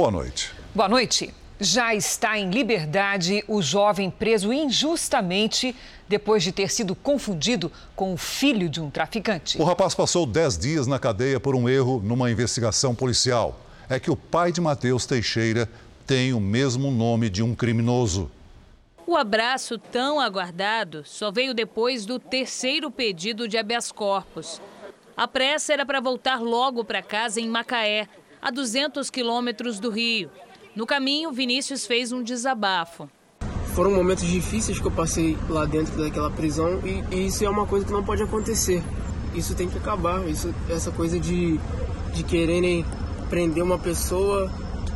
Boa noite. Boa noite. Já está em liberdade o jovem preso injustamente depois de ter sido confundido com o filho de um traficante. O rapaz passou 10 dias na cadeia por um erro numa investigação policial. É que o pai de Matheus Teixeira tem o mesmo nome de um criminoso. O abraço tão aguardado só veio depois do terceiro pedido de habeas corpus. A pressa era para voltar logo para casa em Macaé, a 200 quilômetros do Rio. No caminho, Vinícius fez um desabafo. Foram momentos difíceis que eu passei lá dentro daquela prisão e, e isso é uma coisa que não pode acontecer. Isso tem que acabar. Isso, essa coisa de, de quererem prender uma pessoa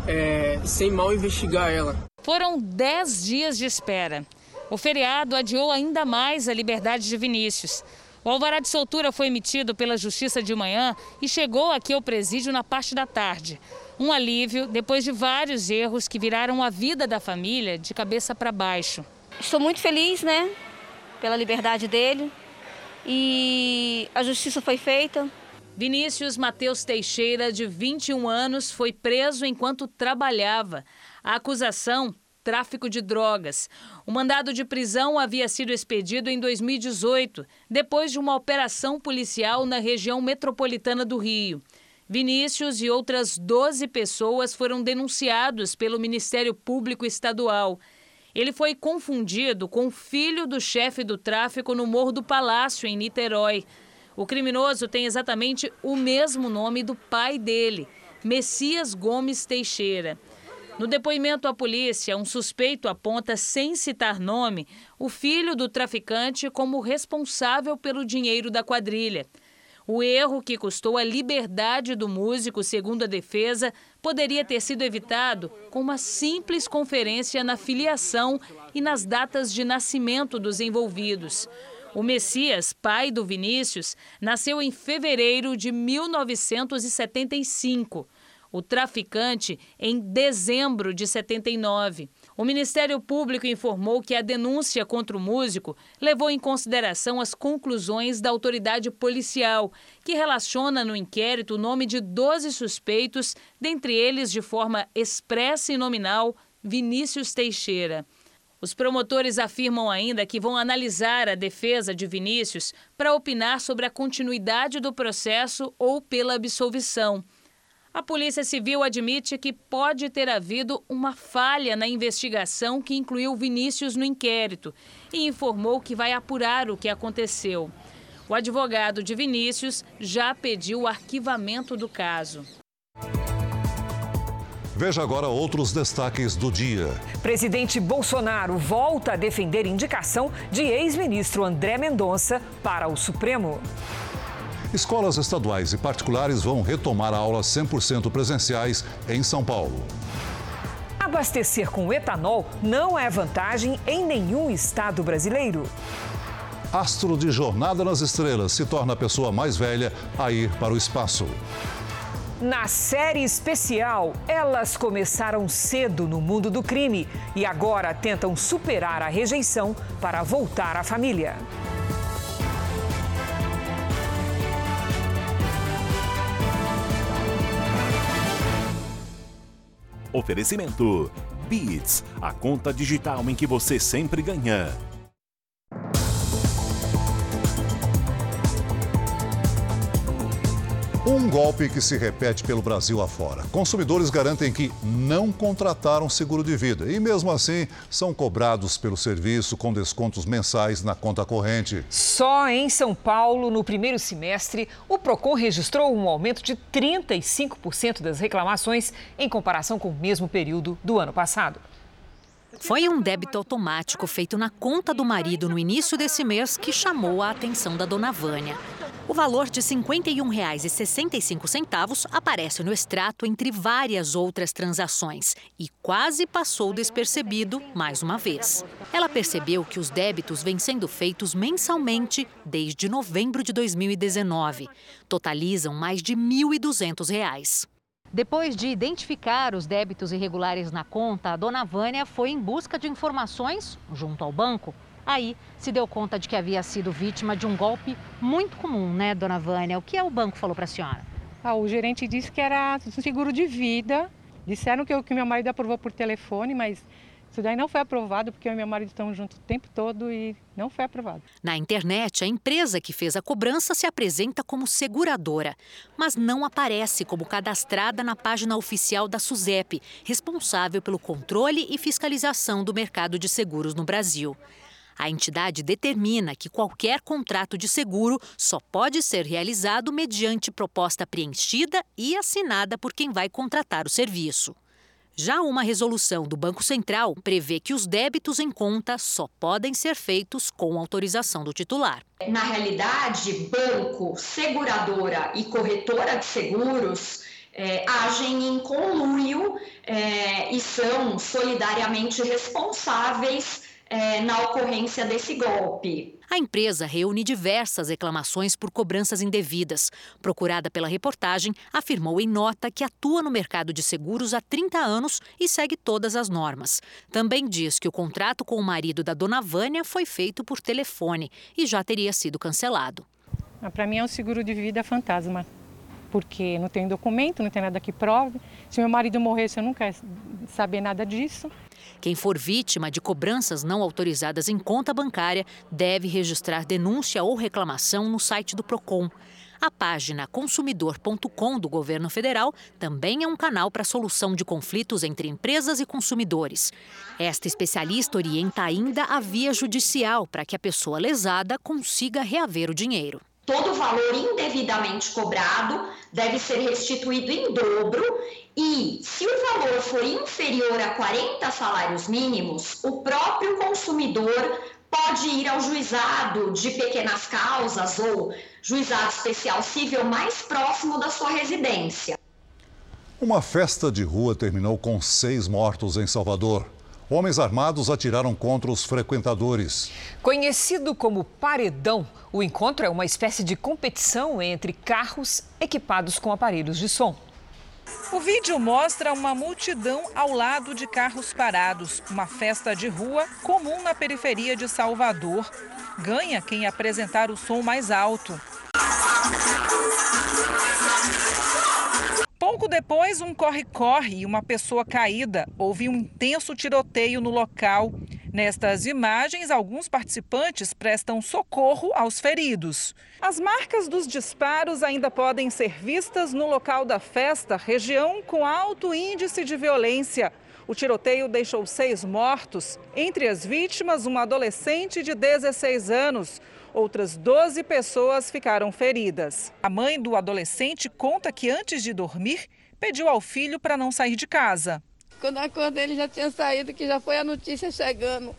é, sem mal investigar ela. Foram 10 dias de espera. O feriado adiou ainda mais a liberdade de Vinícius. O alvará de soltura foi emitido pela Justiça de manhã e chegou aqui ao presídio na parte da tarde. Um alívio depois de vários erros que viraram a vida da família de cabeça para baixo. Estou muito feliz, né, pela liberdade dele e a justiça foi feita. Vinícius Mateus Teixeira, de 21 anos, foi preso enquanto trabalhava. A acusação tráfico de drogas. O mandado de prisão havia sido expedido em 2018, depois de uma operação policial na região metropolitana do Rio. Vinícius e outras 12 pessoas foram denunciados pelo Ministério Público Estadual. Ele foi confundido com o filho do chefe do tráfico no Morro do Palácio, em Niterói. O criminoso tem exatamente o mesmo nome do pai dele, Messias Gomes Teixeira. No depoimento à polícia, um suspeito aponta, sem citar nome, o filho do traficante como responsável pelo dinheiro da quadrilha. O erro que custou a liberdade do músico, segundo a defesa, poderia ter sido evitado com uma simples conferência na filiação e nas datas de nascimento dos envolvidos. O Messias, pai do Vinícius, nasceu em fevereiro de 1975 o traficante em dezembro de 79. O Ministério Público informou que a denúncia contra o músico levou em consideração as conclusões da autoridade policial, que relaciona no inquérito o nome de 12 suspeitos, dentre eles, de forma expressa e nominal, Vinícius Teixeira. Os promotores afirmam ainda que vão analisar a defesa de Vinícius para opinar sobre a continuidade do processo ou pela absolvição. A Polícia Civil admite que pode ter havido uma falha na investigação que incluiu Vinícius no inquérito e informou que vai apurar o que aconteceu. O advogado de Vinícius já pediu o arquivamento do caso. Veja agora outros destaques do dia. Presidente Bolsonaro volta a defender indicação de ex-ministro André Mendonça para o Supremo. Escolas estaduais e particulares vão retomar aulas 100% presenciais em São Paulo. Abastecer com etanol não é vantagem em nenhum estado brasileiro. Astro de Jornada nas Estrelas se torna a pessoa mais velha a ir para o espaço. Na série especial, elas começaram cedo no mundo do crime e agora tentam superar a rejeição para voltar à família. Oferecimento: Beats, a conta digital em que você sempre ganha. Um golpe que se repete pelo Brasil afora. Consumidores garantem que não contrataram seguro de vida e, mesmo assim, são cobrados pelo serviço com descontos mensais na conta corrente. Só em São Paulo, no primeiro semestre, o Procon registrou um aumento de 35% das reclamações em comparação com o mesmo período do ano passado. Foi um débito automático feito na conta do marido no início desse mês que chamou a atenção da dona Vânia. O valor de R$ 51,65 aparece no extrato entre várias outras transações e quase passou despercebido mais uma vez. Ela percebeu que os débitos vêm sendo feitos mensalmente desde novembro de 2019. Totalizam mais de R$ 1.200. Depois de identificar os débitos irregulares na conta, a dona Vânia foi em busca de informações junto ao banco Aí se deu conta de que havia sido vítima de um golpe muito comum, né, dona Vânia? O que é o banco falou para a senhora? Ah, o gerente disse que era seguro de vida Disseram que o que meu marido aprovou por telefone, mas isso daí não foi aprovado porque eu e meu marido estamos juntos o tempo todo e não foi aprovado. Na internet, a empresa que fez a cobrança se apresenta como seguradora, mas não aparece como cadastrada na página oficial da SUSEP, responsável pelo controle e fiscalização do mercado de seguros no Brasil. A entidade determina que qualquer contrato de seguro só pode ser realizado mediante proposta preenchida e assinada por quem vai contratar o serviço. Já uma resolução do Banco Central prevê que os débitos em conta só podem ser feitos com autorização do titular. Na realidade, banco, seguradora e corretora de seguros é, agem em conluio é, e são solidariamente responsáveis é, na ocorrência desse golpe. A empresa reúne diversas reclamações por cobranças indevidas. Procurada pela reportagem, afirmou em nota que atua no mercado de seguros há 30 anos e segue todas as normas. Também diz que o contrato com o marido da dona Vânia foi feito por telefone e já teria sido cancelado. Ah, Para mim é um seguro de vida fantasma, porque não tem documento, não tem nada que prove. Se meu marido morresse, eu não quero saber nada disso. Quem for vítima de cobranças não autorizadas em conta bancária deve registrar denúncia ou reclamação no site do Procon. A página consumidor.com do governo federal também é um canal para solução de conflitos entre empresas e consumidores. Esta especialista orienta ainda a via judicial para que a pessoa lesada consiga reaver o dinheiro. Todo valor indevidamente cobrado deve ser restituído em dobro e, se o valor for inferior a 40 salários mínimos, o próprio consumidor pode ir ao juizado de pequenas causas ou juizado especial civil mais próximo da sua residência. Uma festa de rua terminou com seis mortos em Salvador. Homens armados atiraram contra os frequentadores. Conhecido como paredão, o encontro é uma espécie de competição entre carros equipados com aparelhos de som. O vídeo mostra uma multidão ao lado de carros parados, uma festa de rua comum na periferia de Salvador. Ganha quem apresentar o som mais alto. Pouco depois, um corre-corre e uma pessoa caída. Houve um intenso tiroteio no local. Nestas imagens, alguns participantes prestam socorro aos feridos. As marcas dos disparos ainda podem ser vistas no local da festa, região com alto índice de violência. O tiroteio deixou seis mortos. Entre as vítimas, uma adolescente de 16 anos. Outras 12 pessoas ficaram feridas. A mãe do adolescente conta que antes de dormir, pediu ao filho para não sair de casa. Quando acordei, ele já tinha saído, que já foi a notícia chegando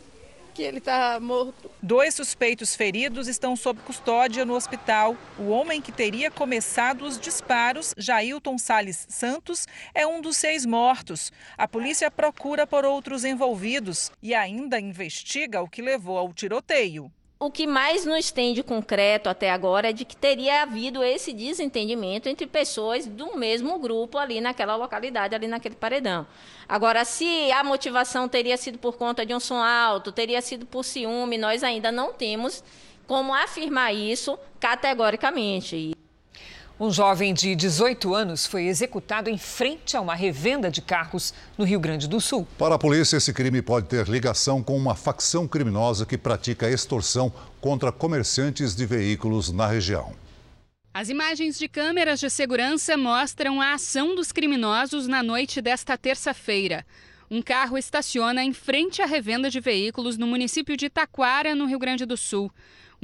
que ele está morto. Dois suspeitos feridos estão sob custódia no hospital. O homem que teria começado os disparos, Jailton Sales Santos, é um dos seis mortos. A polícia procura por outros envolvidos e ainda investiga o que levou ao tiroteio. O que mais nos tem de concreto até agora é de que teria havido esse desentendimento entre pessoas do mesmo grupo ali naquela localidade, ali naquele paredão. Agora, se a motivação teria sido por conta de um som alto, teria sido por ciúme, nós ainda não temos como afirmar isso categoricamente. Um jovem de 18 anos foi executado em frente a uma revenda de carros no Rio Grande do Sul. Para a polícia, esse crime pode ter ligação com uma facção criminosa que pratica extorsão contra comerciantes de veículos na região. As imagens de câmeras de segurança mostram a ação dos criminosos na noite desta terça-feira. Um carro estaciona em frente à revenda de veículos no município de Taquara, no Rio Grande do Sul.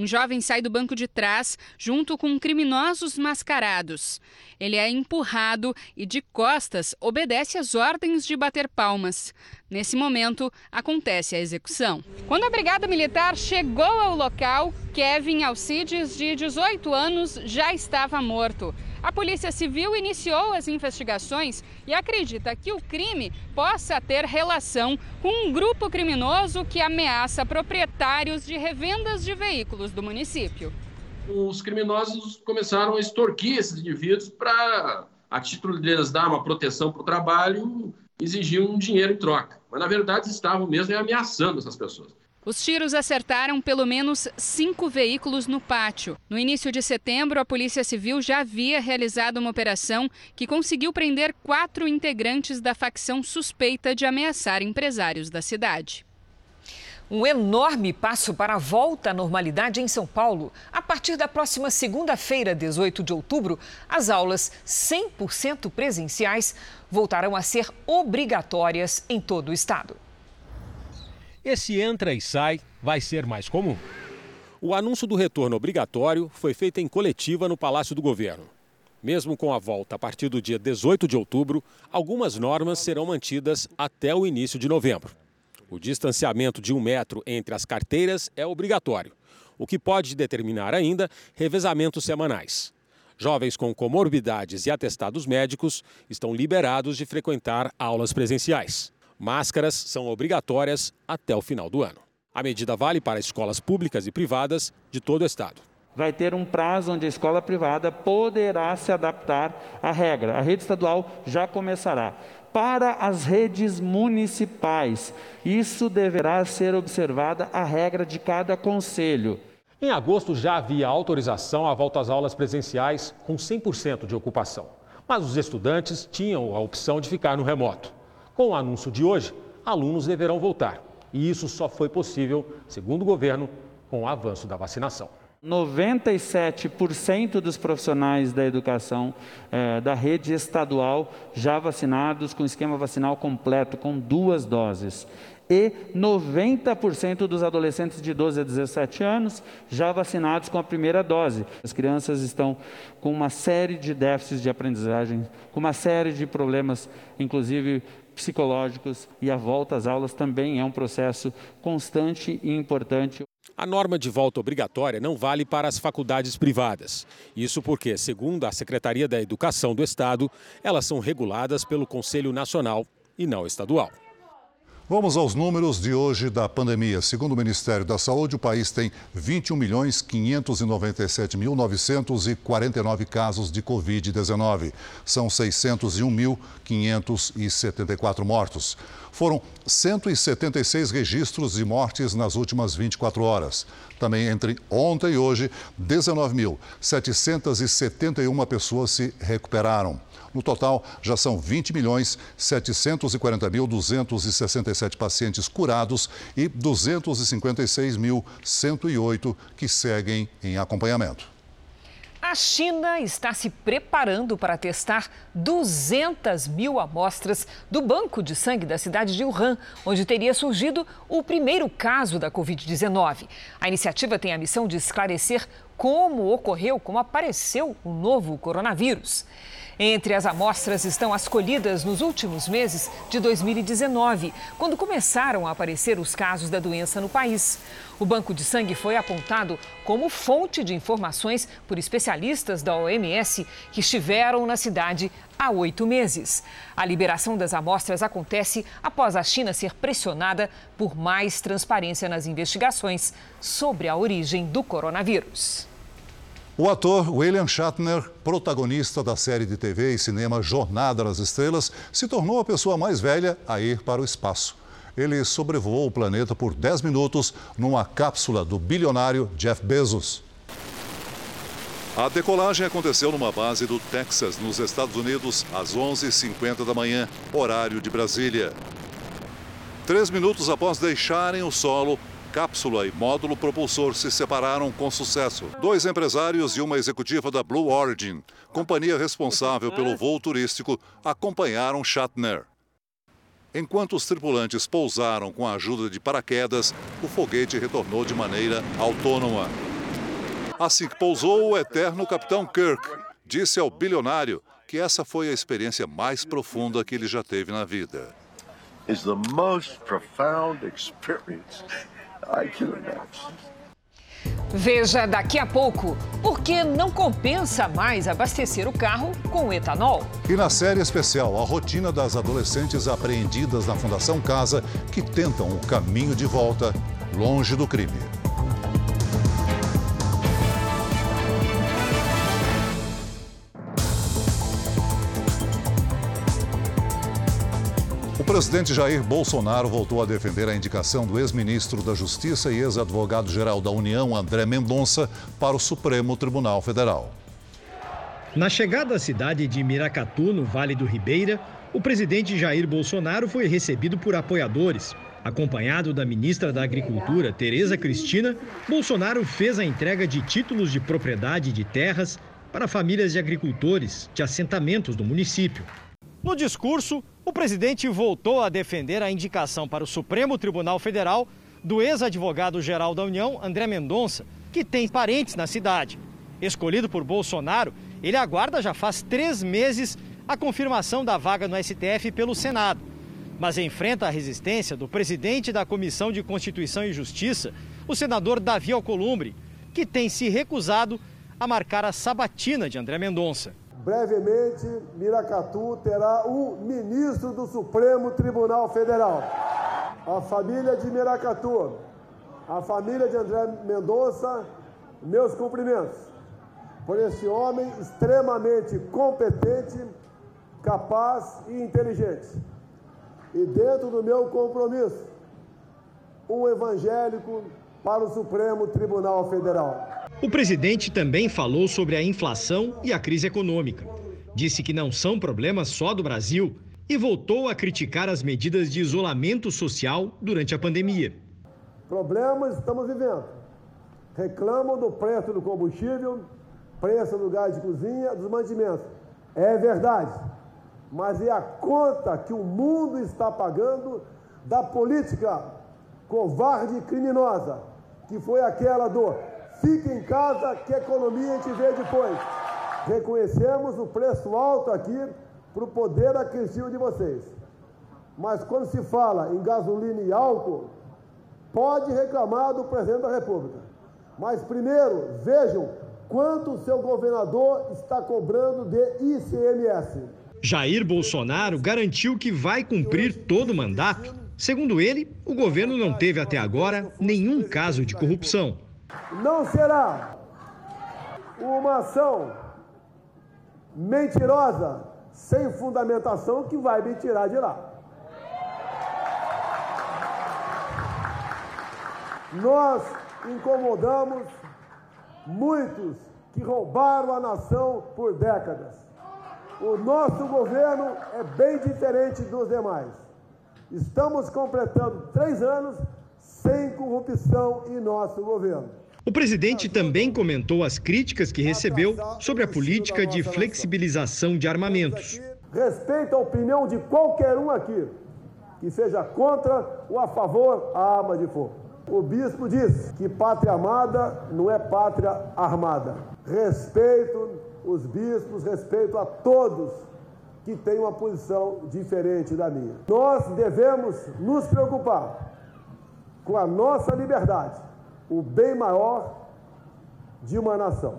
Um jovem sai do banco de trás junto com criminosos mascarados. Ele é empurrado e, de costas, obedece às ordens de bater palmas. Nesse momento, acontece a execução. Quando a Brigada Militar chegou ao local, Kevin Alcides, de 18 anos, já estava morto. A Polícia Civil iniciou as investigações e acredita que o crime possa ter relação com um grupo criminoso que ameaça proprietários de revendas de veículos do município. Os criminosos começaram a extorquir esses indivíduos para, a título de lhes dar uma proteção para o trabalho, exigir um dinheiro em troca. Mas, na verdade, estavam mesmo ameaçando essas pessoas. Os tiros acertaram pelo menos cinco veículos no pátio. No início de setembro, a Polícia Civil já havia realizado uma operação que conseguiu prender quatro integrantes da facção suspeita de ameaçar empresários da cidade. Um enorme passo para a volta à normalidade em São Paulo. A partir da próxima segunda-feira, 18 de outubro, as aulas 100% presenciais voltarão a ser obrigatórias em todo o estado. Esse entra e sai vai ser mais comum. O anúncio do retorno obrigatório foi feito em coletiva no Palácio do Governo. Mesmo com a volta a partir do dia 18 de outubro, algumas normas serão mantidas até o início de novembro. O distanciamento de um metro entre as carteiras é obrigatório, o que pode determinar ainda revezamentos semanais. Jovens com comorbidades e atestados médicos estão liberados de frequentar aulas presenciais. Máscaras são obrigatórias até o final do ano. A medida vale para escolas públicas e privadas de todo o estado. Vai ter um prazo onde a escola privada poderá se adaptar à regra. A rede estadual já começará. Para as redes municipais, isso deverá ser observada a regra de cada conselho. Em agosto já havia autorização à volta às aulas presenciais com 100% de ocupação, mas os estudantes tinham a opção de ficar no remoto. Com o anúncio de hoje, alunos deverão voltar. E isso só foi possível, segundo o governo, com o avanço da vacinação. 97% dos profissionais da educação eh, da rede estadual já vacinados com esquema vacinal completo, com duas doses. E 90% dos adolescentes de 12 a 17 anos já vacinados com a primeira dose. As crianças estão com uma série de déficits de aprendizagem, com uma série de problemas, inclusive psicológicos, e a volta às aulas também é um processo constante e importante. A norma de volta obrigatória não vale para as faculdades privadas. Isso porque, segundo a Secretaria da Educação do Estado, elas são reguladas pelo Conselho Nacional e não estadual. Vamos aos números de hoje da pandemia. Segundo o Ministério da Saúde, o país tem 21 milhões 597.949 casos de Covid-19. São 601.574 mortos. Foram 176 registros de mortes nas últimas 24 horas. Também entre ontem e hoje, 19.771 pessoas se recuperaram. No total, já são 20 milhões 740 mil 267 pacientes curados e 256.108 que seguem em acompanhamento. A China está se preparando para testar 200 mil amostras do banco de sangue da cidade de Wuhan, onde teria surgido o primeiro caso da Covid-19. A iniciativa tem a missão de esclarecer como ocorreu, como apareceu o novo coronavírus. Entre as amostras estão as colhidas nos últimos meses de 2019, quando começaram a aparecer os casos da doença no país. O banco de sangue foi apontado como fonte de informações por especialistas da OMS que estiveram na cidade há oito meses. A liberação das amostras acontece após a China ser pressionada por mais transparência nas investigações sobre a origem do coronavírus. O ator William Shatner, protagonista da série de TV e cinema Jornada nas Estrelas, se tornou a pessoa mais velha a ir para o espaço. Ele sobrevoou o planeta por 10 minutos numa cápsula do bilionário Jeff Bezos. A decolagem aconteceu numa base do Texas, nos Estados Unidos, às 11h50 da manhã, horário de Brasília. Três minutos após deixarem o solo, cápsula e módulo propulsor se separaram com sucesso. Dois empresários e uma executiva da Blue Origin, companhia responsável pelo voo turístico, acompanharam Shatner. Enquanto os tripulantes pousaram com a ajuda de paraquedas, o foguete retornou de maneira autônoma. Assim que pousou, o eterno capitão Kirk disse ao bilionário que essa foi a experiência mais profunda que ele já teve na vida. Is the most profound experience I can imagine. Veja daqui a pouco por que não compensa mais abastecer o carro com etanol. E na série especial, a rotina das adolescentes apreendidas na Fundação Casa que tentam o caminho de volta longe do crime. O presidente Jair Bolsonaro voltou a defender a indicação do ex-ministro da Justiça e ex-advogado-geral da União, André Mendonça, para o Supremo Tribunal Federal. Na chegada à cidade de Miracatu, no Vale do Ribeira, o presidente Jair Bolsonaro foi recebido por apoiadores. Acompanhado da ministra da Agricultura, Tereza Cristina, Bolsonaro fez a entrega de títulos de propriedade de terras para famílias de agricultores de assentamentos do município. No discurso, o presidente voltou a defender a indicação para o Supremo Tribunal Federal do ex-advogado-geral da União, André Mendonça, que tem parentes na cidade. Escolhido por Bolsonaro, ele aguarda já faz três meses a confirmação da vaga no STF pelo Senado. Mas enfrenta a resistência do presidente da Comissão de Constituição e Justiça, o senador Davi Alcolumbre, que tem se recusado a marcar a sabatina de André Mendonça. Brevemente, Miracatu terá um ministro do Supremo Tribunal Federal. A família de Miracatu, a família de André Mendonça, meus cumprimentos por esse homem extremamente competente, capaz e inteligente. E dentro do meu compromisso, um evangélico para o Supremo Tribunal Federal. O presidente também falou sobre a inflação e a crise econômica. Disse que não são problemas só do Brasil e voltou a criticar as medidas de isolamento social durante a pandemia. Problemas estamos vivendo. Reclamam do preço do combustível, preço do gás de cozinha, dos mantimentos. É verdade, mas é a conta que o mundo está pagando da política covarde e criminosa, que foi aquela do Fique em casa que economia a gente vê depois. Reconhecemos o preço alto aqui para o poder aquisitivo de vocês. Mas quando se fala em gasolina e álcool, pode reclamar do presidente da República. Mas primeiro, vejam quanto o seu governador está cobrando de ICMS. Jair Bolsonaro garantiu que vai cumprir todo o mandato. Segundo ele, o governo não teve até agora nenhum caso de corrupção. Não será uma ação mentirosa, sem fundamentação, que vai me tirar de lá. Nós incomodamos muitos que roubaram a nação por décadas. O nosso governo é bem diferente dos demais. Estamos completando três anos sem corrupção em nosso governo. O presidente também comentou as críticas que recebeu sobre a política de flexibilização de armamentos. Respeito a opinião de qualquer um aqui que seja contra ou a favor a arma de fogo. O bispo diz que pátria amada não é pátria armada. Respeito os bispos, respeito a todos que têm uma posição diferente da minha. Nós devemos nos preocupar com a nossa liberdade, o bem maior de uma nação.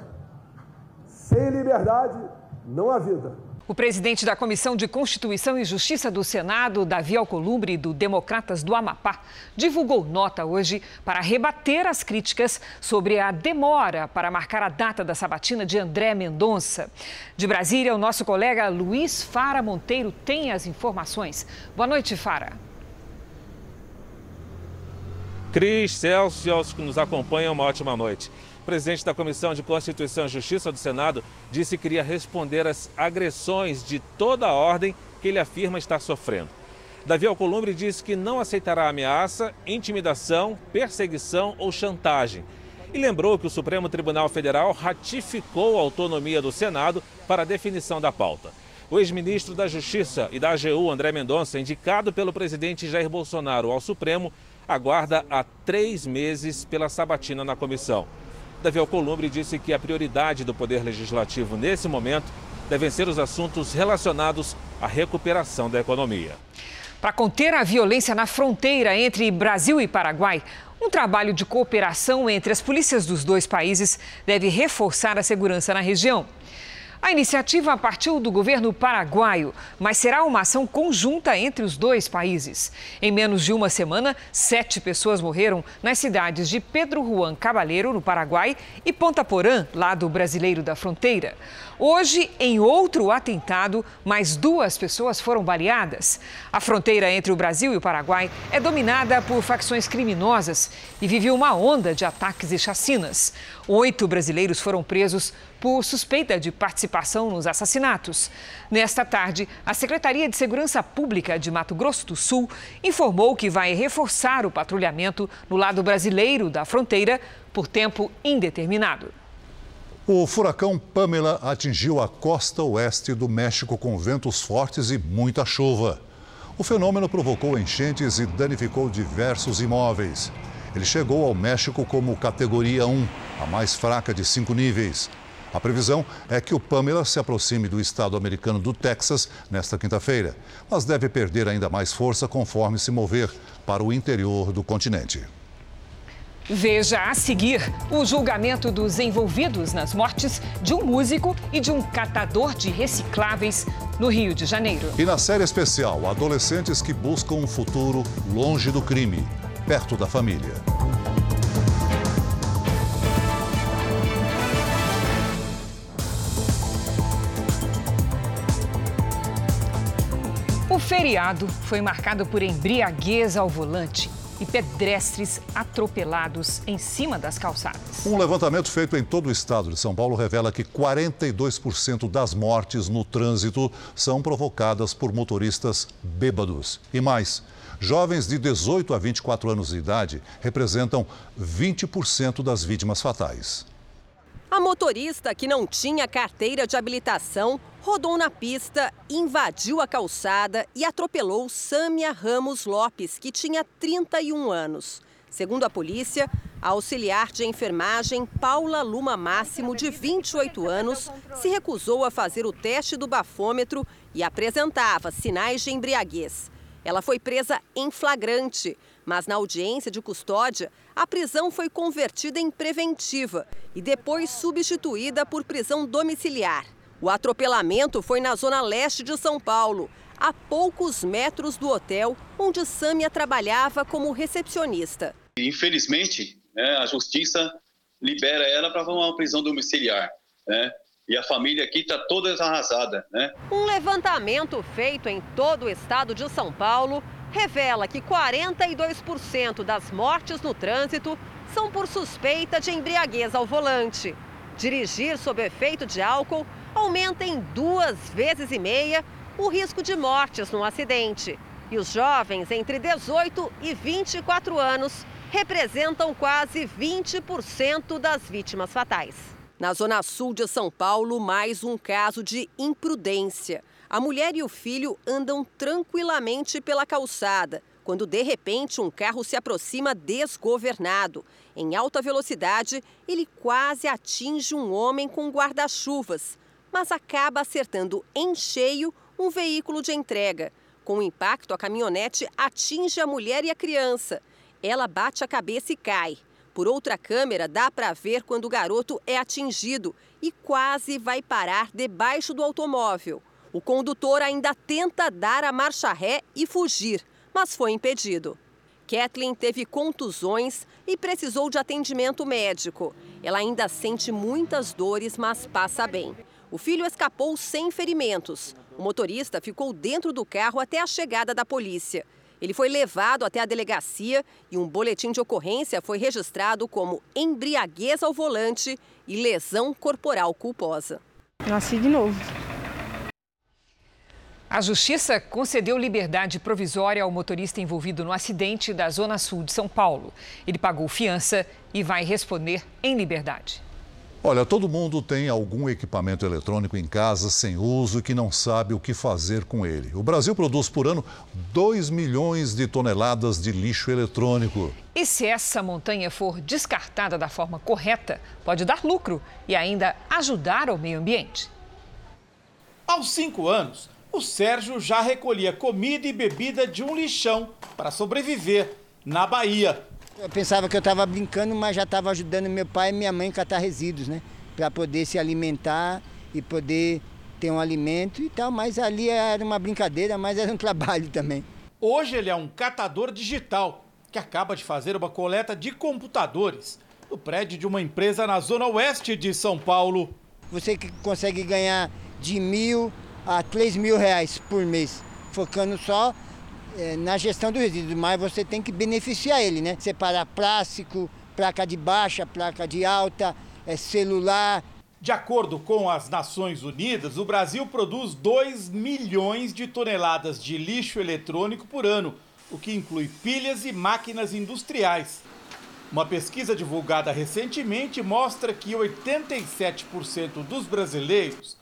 Sem liberdade, não há vida. O presidente da Comissão de Constituição e Justiça do Senado, Davi Alcolumbre, do Democratas do Amapá, divulgou nota hoje para rebater as críticas sobre a demora para marcar a data da sabatina de André Mendonça. De Brasília, o nosso colega Luiz Fara Monteiro tem as informações. Boa noite, Fara. Cris, Celso e aos que nos acompanham, uma ótima noite. O presidente da Comissão de Constituição e Justiça do Senado disse que queria responder às agressões de toda a ordem que ele afirma estar sofrendo. Davi Alcolumbre disse que não aceitará ameaça, intimidação, perseguição ou chantagem. E lembrou que o Supremo Tribunal Federal ratificou a autonomia do Senado para a definição da pauta. O ex-ministro da Justiça e da AGU, André Mendonça, indicado pelo presidente Jair Bolsonaro ao Supremo, aguarda há três meses pela sabatina na comissão. Davi Alcolumbre disse que a prioridade do Poder Legislativo nesse momento devem ser os assuntos relacionados à recuperação da economia. Para conter a violência na fronteira entre Brasil e Paraguai, um trabalho de cooperação entre as polícias dos dois países deve reforçar a segurança na região. A iniciativa partiu do governo paraguaio, mas será uma ação conjunta entre os dois países. Em menos de uma semana, sete pessoas morreram nas cidades de Pedro Juan Cabaleiro, no Paraguai, e Ponta Porã, lado brasileiro da fronteira. Hoje, em outro atentado, mais duas pessoas foram baleadas. A fronteira entre o Brasil e o Paraguai é dominada por facções criminosas e vive uma onda de ataques e chacinas. Oito brasileiros foram presos por suspeita de participação nos assassinatos. Nesta tarde, a Secretaria de Segurança Pública de Mato Grosso do Sul informou que vai reforçar o patrulhamento no lado brasileiro da fronteira por tempo indeterminado. O furacão Pamela atingiu a costa oeste do México com ventos fortes e muita chuva. O fenômeno provocou enchentes e danificou diversos imóveis. Ele chegou ao México como categoria 1, a mais fraca de cinco níveis. A previsão é que o Pamela se aproxime do estado americano do Texas nesta quinta-feira, mas deve perder ainda mais força conforme se mover para o interior do continente. Veja a seguir o julgamento dos envolvidos nas mortes de um músico e de um catador de recicláveis no Rio de Janeiro. E na série especial, adolescentes que buscam um futuro longe do crime, perto da família. Feriado foi marcado por embriaguez ao volante e pedestres atropelados em cima das calçadas. Um levantamento feito em todo o estado de São Paulo revela que 42% das mortes no trânsito são provocadas por motoristas bêbados. E mais, jovens de 18 a 24 anos de idade representam 20% das vítimas fatais. A motorista que não tinha carteira de habilitação rodou na pista, invadiu a calçada e atropelou Sâmia Ramos Lopes, que tinha 31 anos. Segundo a polícia, a auxiliar de enfermagem Paula Luma Máximo, de 28 anos, se recusou a fazer o teste do bafômetro e apresentava sinais de embriaguez. Ela foi presa em flagrante, mas na audiência de custódia, a prisão foi convertida em preventiva e depois substituída por prisão domiciliar. O atropelamento foi na zona leste de São Paulo, a poucos metros do hotel onde Sâmia trabalhava como recepcionista. Infelizmente, né, a justiça libera ela para uma prisão domiciliar. Né? E a família aqui está toda arrasada. Né? Um levantamento feito em todo o estado de São Paulo revela que 42% das mortes no trânsito são por suspeita de embriaguez ao volante. Dirigir sob efeito de álcool aumenta em duas vezes e meia o risco de mortes no acidente. E os jovens entre 18 e 24 anos representam quase 20% das vítimas fatais. Na zona sul de São Paulo, mais um caso de imprudência. A mulher e o filho andam tranquilamente pela calçada, quando de repente um carro se aproxima desgovernado. Em alta velocidade, ele quase atinge um homem com guarda-chuvas, mas acaba acertando em cheio um veículo de entrega. Com o impacto, a caminhonete atinge a mulher e a criança. Ela bate a cabeça e cai. Por outra câmera, dá para ver quando o garoto é atingido e quase vai parar debaixo do automóvel. O condutor ainda tenta dar a marcha ré e fugir, mas foi impedido. Kathleen teve contusões e precisou de atendimento médico. Ela ainda sente muitas dores, mas passa bem. O filho escapou sem ferimentos. O motorista ficou dentro do carro até a chegada da polícia. Ele foi levado até a delegacia e um boletim de ocorrência foi registrado como embriaguez ao volante e lesão corporal culposa. Nasci de novo. A Justiça concedeu liberdade provisória ao motorista envolvido no acidente da Zona Sul de São Paulo. Ele pagou fiança e vai responder em liberdade. Olha, todo mundo tem algum equipamento eletrônico em casa sem uso e que não sabe o que fazer com ele. O Brasil produz por ano 2 milhões de toneladas de lixo eletrônico. E se essa montanha for descartada da forma correta, pode dar lucro e ainda ajudar ao meio ambiente. Aos cinco anos, o Sérgio já recolhia comida e bebida de um lixão para sobreviver na Bahia. Eu pensava que eu estava brincando, mas já estava ajudando meu pai e minha mãe a catar resíduos, né? Para poder se alimentar e poder ter um alimento e tal, mas ali era uma brincadeira, mas era um trabalho também. Hoje ele é um catador digital que acaba de fazer uma coleta de computadores no prédio de uma empresa na zona oeste de São Paulo. Você que consegue ganhar de mil a três mil reais por mês, focando só é, na gestão do resíduo, mas você tem que beneficiar ele, né? Separar plástico, placa de baixa, placa de alta, é, celular. De acordo com as Nações Unidas, o Brasil produz 2 milhões de toneladas de lixo eletrônico por ano, o que inclui pilhas e máquinas industriais. Uma pesquisa divulgada recentemente mostra que 87% dos brasileiros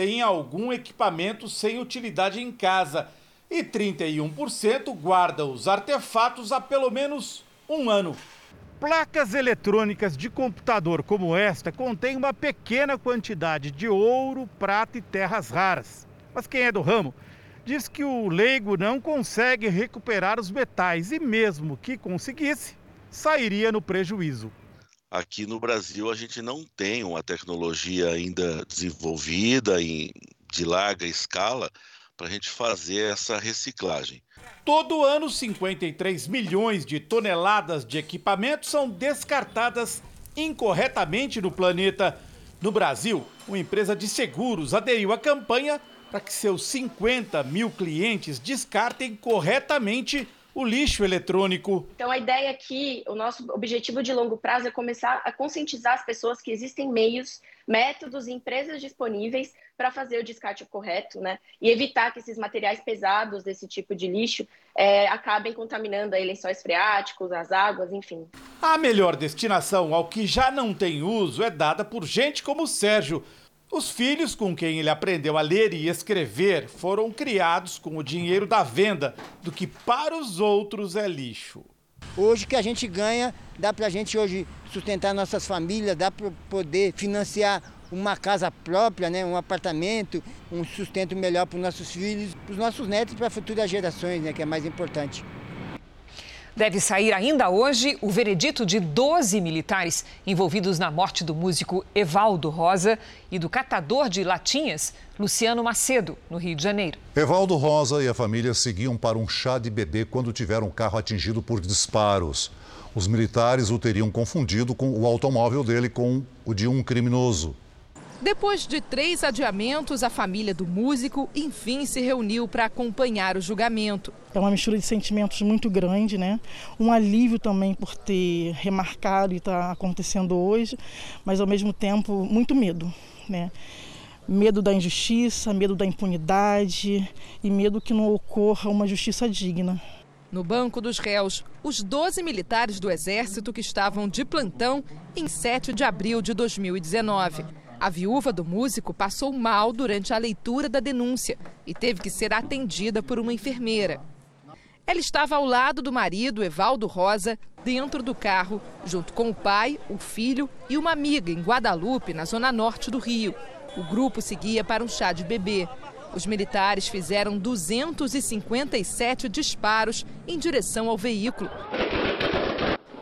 têm algum equipamento sem utilidade em casa e 31% guarda os artefatos há pelo menos um ano. Placas eletrônicas de computador como esta contêm uma pequena quantidade de ouro, prata e terras raras. Mas quem é do ramo diz que o leigo não consegue recuperar os metais e, mesmo que conseguisse, sairia no prejuízo. Aqui no Brasil a gente não tem uma tecnologia ainda desenvolvida em, de larga escala para a gente fazer essa reciclagem. Todo ano, 53 milhões de toneladas de equipamentos são descartadas incorretamente no planeta. No Brasil, uma empresa de seguros aderiu à campanha para que seus 50 mil clientes descartem corretamente o lixo eletrônico. Então, a ideia aqui, o nosso objetivo de longo prazo é começar a conscientizar as pessoas que existem meios, métodos e empresas disponíveis para fazer o descarte correto, né? E evitar que esses materiais pesados desse tipo de lixo é, acabem contaminando aí lençóis freáticos, as águas, enfim. A melhor destinação ao que já não tem uso é dada por gente como o Sérgio, os filhos com quem ele aprendeu a ler e escrever foram criados com o dinheiro da venda do que para os outros é lixo. Hoje que a gente ganha, dá para a gente hoje sustentar nossas famílias, dá para poder financiar uma casa própria, né, um apartamento, um sustento melhor para os nossos filhos, para os nossos netos e para futuras gerações, né, que é mais importante. Deve sair ainda hoje o veredito de 12 militares envolvidos na morte do músico Evaldo Rosa e do catador de latinhas Luciano Macedo, no Rio de Janeiro. Evaldo Rosa e a família seguiam para um chá de bebê quando tiveram o carro atingido por disparos. Os militares o teriam confundido com o automóvel dele com o de um criminoso. Depois de três adiamentos, a família do músico enfim se reuniu para acompanhar o julgamento. É uma mistura de sentimentos muito grande, né? Um alívio também por ter remarcado e estar tá acontecendo hoje, mas ao mesmo tempo muito medo, né? Medo da injustiça, medo da impunidade e medo que não ocorra uma justiça digna. No banco dos réus, os 12 militares do Exército que estavam de plantão em 7 de abril de 2019. A viúva do músico passou mal durante a leitura da denúncia e teve que ser atendida por uma enfermeira. Ela estava ao lado do marido, Evaldo Rosa, dentro do carro, junto com o pai, o filho e uma amiga em Guadalupe, na zona norte do Rio. O grupo seguia para um chá de bebê. Os militares fizeram 257 disparos em direção ao veículo.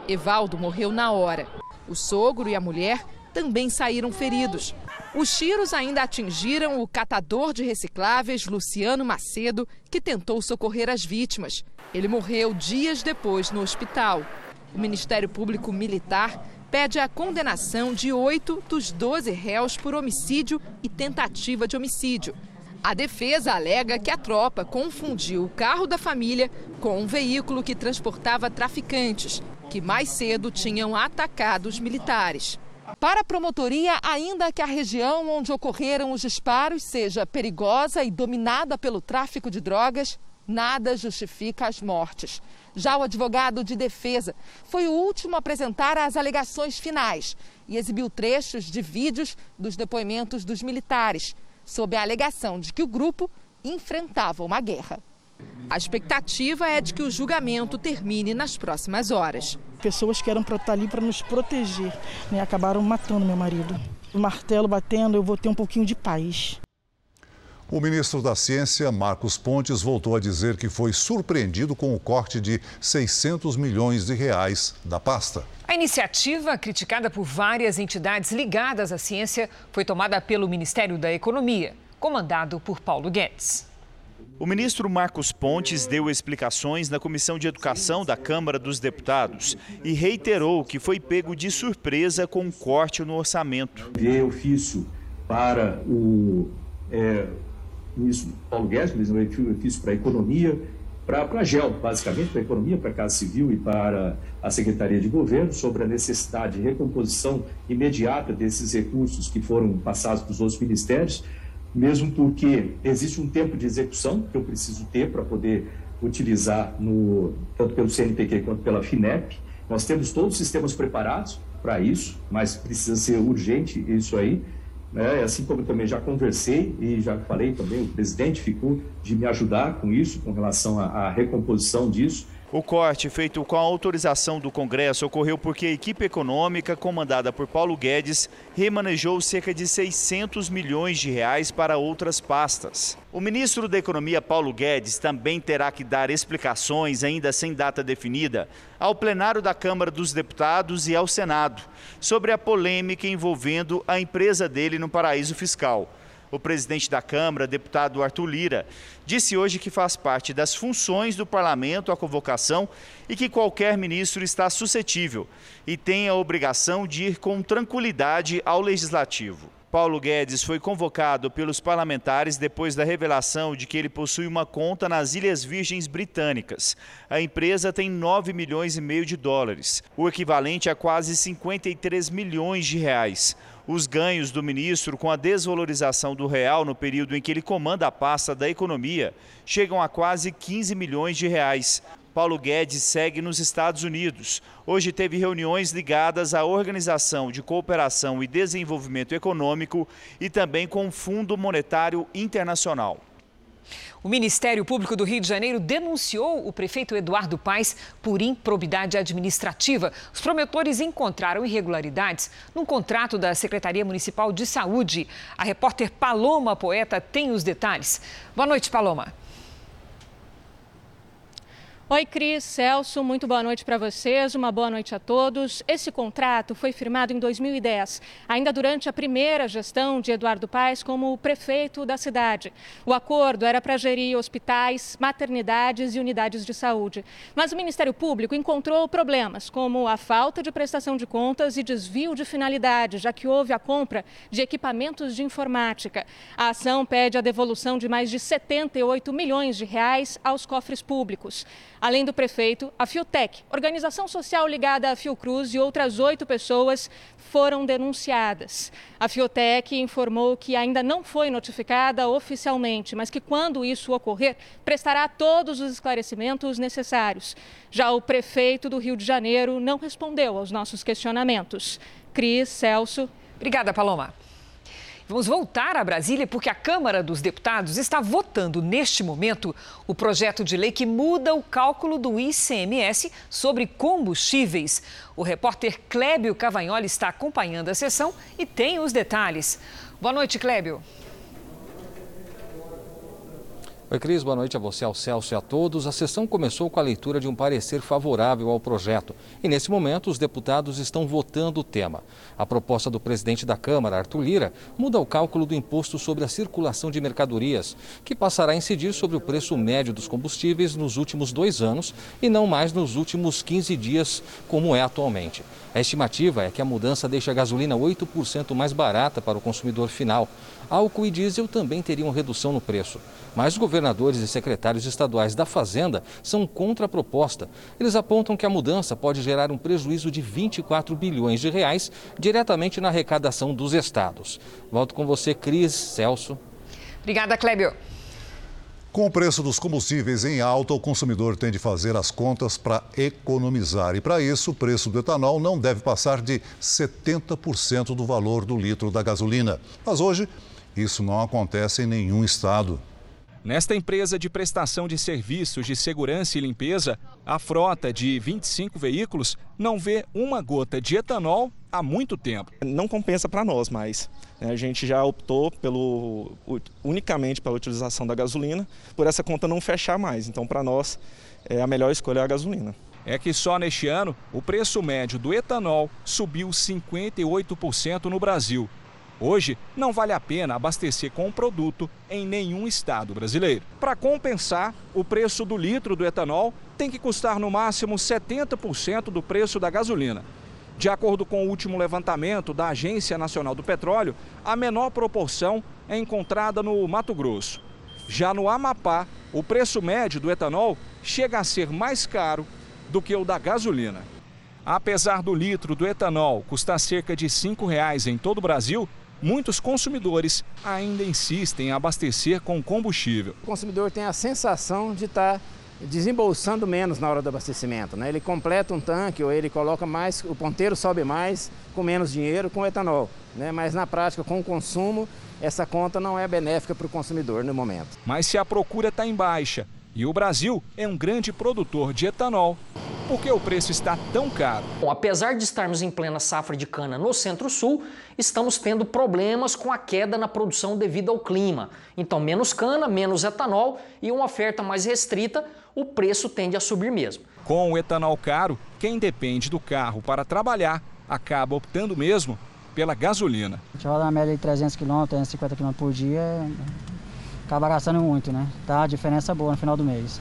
Evaldo morreu na hora. O sogro e a mulher também saíram feridos. Os tiros ainda atingiram o catador de recicláveis Luciano Macedo, que tentou socorrer as vítimas. Ele morreu dias depois no hospital. O Ministério Público Militar pede a condenação de oito dos doze réus por homicídio e tentativa de homicídio. A defesa alega que a tropa confundiu o carro da família com um veículo que transportava traficantes, que mais cedo tinham atacado os militares. Para a promotoria, ainda que a região onde ocorreram os disparos seja perigosa e dominada pelo tráfico de drogas, nada justifica as mortes. Já o advogado de defesa foi o último a apresentar as alegações finais e exibiu trechos de vídeos dos depoimentos dos militares, sob a alegação de que o grupo enfrentava uma guerra. A expectativa é de que o julgamento termine nas próximas horas. Pessoas que eram para estar ali para nos proteger, né, acabaram matando meu marido. O martelo batendo, eu vou ter um pouquinho de paz. O ministro da Ciência, Marcos Pontes, voltou a dizer que foi surpreendido com o corte de 600 milhões de reais da pasta. A iniciativa, criticada por várias entidades ligadas à ciência, foi tomada pelo Ministério da Economia, comandado por Paulo Guedes. O ministro Marcos Pontes deu explicações na Comissão de Educação da Câmara dos Deputados e reiterou que foi pego de surpresa com um corte no orçamento. Enviei ofício para o é, ministro Paulo Guedes, fiz para a economia, para a GEL, basicamente, para a economia, para a Casa Civil e para a Secretaria de Governo, sobre a necessidade de recomposição imediata desses recursos que foram passados para os outros ministérios, mesmo porque existe um tempo de execução que eu preciso ter para poder utilizar no, tanto pelo CNPq quanto pela FINEP. Nós temos todos os sistemas preparados para isso, mas precisa ser urgente isso aí. Né? Assim como eu também já conversei e já falei também, o presidente ficou de me ajudar com isso, com relação à recomposição disso. O corte, feito com a autorização do Congresso, ocorreu porque a equipe econômica, comandada por Paulo Guedes, remanejou cerca de 600 milhões de reais para outras pastas. O ministro da Economia, Paulo Guedes, também terá que dar explicações, ainda sem data definida, ao plenário da Câmara dos Deputados e ao Senado, sobre a polêmica envolvendo a empresa dele no paraíso fiscal. O presidente da Câmara, deputado Arthur Lira, disse hoje que faz parte das funções do parlamento a convocação e que qualquer ministro está suscetível e tem a obrigação de ir com tranquilidade ao legislativo. Paulo Guedes foi convocado pelos parlamentares depois da revelação de que ele possui uma conta nas Ilhas Virgens Britânicas. A empresa tem 9 milhões e meio de dólares, o equivalente a quase 53 milhões de reais. Os ganhos do ministro com a desvalorização do real no período em que ele comanda a pasta da economia chegam a quase 15 milhões de reais. Paulo Guedes segue nos Estados Unidos. Hoje teve reuniões ligadas à Organização de Cooperação e Desenvolvimento Econômico e também com o Fundo Monetário Internacional. O Ministério Público do Rio de Janeiro denunciou o prefeito Eduardo Paes por improbidade administrativa. Os promotores encontraram irregularidades num contrato da Secretaria Municipal de Saúde. A repórter Paloma Poeta tem os detalhes. Boa noite, Paloma. Oi, Cris, Celso, muito boa noite para vocês, uma boa noite a todos. Esse contrato foi firmado em 2010, ainda durante a primeira gestão de Eduardo Paes como prefeito da cidade. O acordo era para gerir hospitais, maternidades e unidades de saúde. Mas o Ministério Público encontrou problemas, como a falta de prestação de contas e desvio de finalidade, já que houve a compra de equipamentos de informática. A ação pede a devolução de mais de 78 milhões de reais aos cofres públicos. Além do prefeito, a Fiotec, organização social ligada à Fiocruz e outras oito pessoas foram denunciadas. A Fiotec informou que ainda não foi notificada oficialmente, mas que quando isso ocorrer, prestará todos os esclarecimentos necessários. Já o prefeito do Rio de Janeiro não respondeu aos nossos questionamentos. Cris, Celso. Obrigada, Paloma. Vamos voltar a Brasília porque a Câmara dos Deputados está votando neste momento o projeto de lei que muda o cálculo do ICMS sobre combustíveis. O repórter Clébio Cavagnoli está acompanhando a sessão e tem os detalhes. Boa noite, Clébio. Oi, Cris, boa noite a você, ao Celso e a todos. A sessão começou com a leitura de um parecer favorável ao projeto e, nesse momento, os deputados estão votando o tema. A proposta do presidente da Câmara, Arthur Lira, muda o cálculo do imposto sobre a circulação de mercadorias, que passará a incidir sobre o preço médio dos combustíveis nos últimos dois anos e não mais nos últimos 15 dias, como é atualmente. A estimativa é que a mudança deixa a gasolina 8% mais barata para o consumidor final. Álcool e diesel também teriam redução no preço. Mas os governadores e secretários estaduais da Fazenda são contra a proposta. Eles apontam que a mudança pode gerar um prejuízo de 24 bilhões de reais diretamente na arrecadação dos estados. Volto com você, Cris, Celso. Obrigada, Clébio. Com o preço dos combustíveis em alta, o consumidor tem de fazer as contas para economizar. E para isso, o preço do etanol não deve passar de 70% do valor do litro da gasolina. Mas hoje, isso não acontece em nenhum estado. Nesta empresa de prestação de serviços de segurança e limpeza, a frota de 25 veículos não vê uma gota de etanol há muito tempo. Não compensa para nós mais. Né? A gente já optou pelo, unicamente pela utilização da gasolina, por essa conta não fechar mais. Então, para nós, é a melhor escolha a gasolina. É que só neste ano o preço médio do etanol subiu 58% no Brasil. Hoje, não vale a pena abastecer com o produto em nenhum estado brasileiro. Para compensar, o preço do litro do etanol tem que custar no máximo 70% do preço da gasolina. De acordo com o último levantamento da Agência Nacional do Petróleo, a menor proporção é encontrada no Mato Grosso. Já no Amapá, o preço médio do etanol chega a ser mais caro do que o da gasolina. Apesar do litro do etanol custar cerca de R$ 5,00 em todo o Brasil, muitos consumidores ainda insistem em abastecer com combustível. O consumidor tem a sensação de estar desembolsando menos na hora do abastecimento. Né? Ele completa um tanque ou ele coloca mais, o ponteiro sobe mais com menos dinheiro com etanol. Né? Mas na prática, com o consumo, essa conta não é benéfica para o consumidor no momento. Mas se a procura está em baixa e o Brasil é um grande produtor de etanol, por que o preço está tão caro? Bom, apesar de estarmos em plena safra de cana no Centro-Sul, estamos tendo problemas com a queda na produção devido ao clima. Então, menos cana, menos etanol e uma oferta mais restrita, o preço tende a subir mesmo. Com o etanol caro, quem depende do carro para trabalhar acaba optando mesmo pela gasolina. A gente roda na média de 300 km, 350 km por dia, acaba gastando muito, né? Tá a diferença boa no final do mês.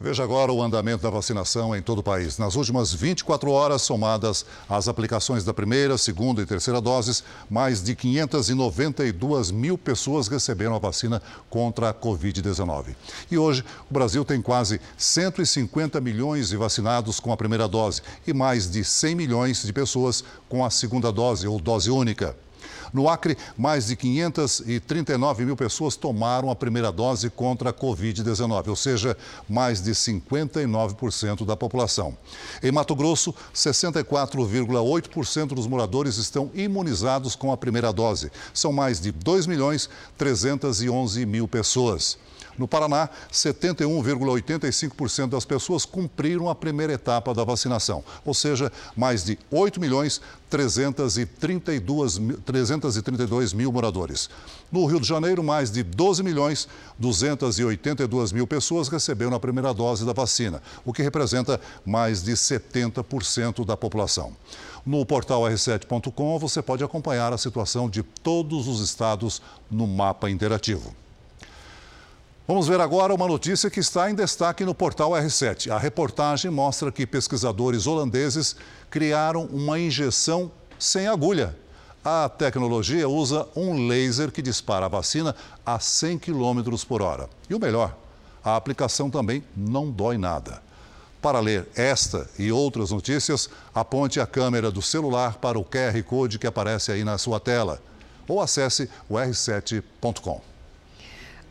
Veja agora o andamento da vacinação em todo o país. Nas últimas 24 horas, somadas as aplicações da primeira, segunda e terceira doses, mais de 592 mil pessoas receberam a vacina contra a Covid-19. E hoje, o Brasil tem quase 150 milhões de vacinados com a primeira dose e mais de 100 milhões de pessoas com a segunda dose ou dose única. No Acre, mais de 539 mil pessoas tomaram a primeira dose contra a Covid-19, ou seja, mais de 59% da população. Em Mato Grosso, 64,8% dos moradores estão imunizados com a primeira dose. São mais de 2 milhões 311 mil pessoas. No Paraná, 71,85% das pessoas cumpriram a primeira etapa da vacinação, ou seja, mais de 8 milhões 332 mil, 332 mil moradores. No Rio de Janeiro, mais de 12 milhões 282 mil pessoas receberam a primeira dose da vacina, o que representa mais de 70% da população. No portal r7.com você pode acompanhar a situação de todos os estados no mapa interativo. Vamos ver agora uma notícia que está em destaque no portal R7. A reportagem mostra que pesquisadores holandeses criaram uma injeção sem agulha. A tecnologia usa um laser que dispara a vacina a 100 km por hora. E o melhor, a aplicação também não dói nada. Para ler esta e outras notícias, aponte a câmera do celular para o QR Code que aparece aí na sua tela ou acesse o r7.com.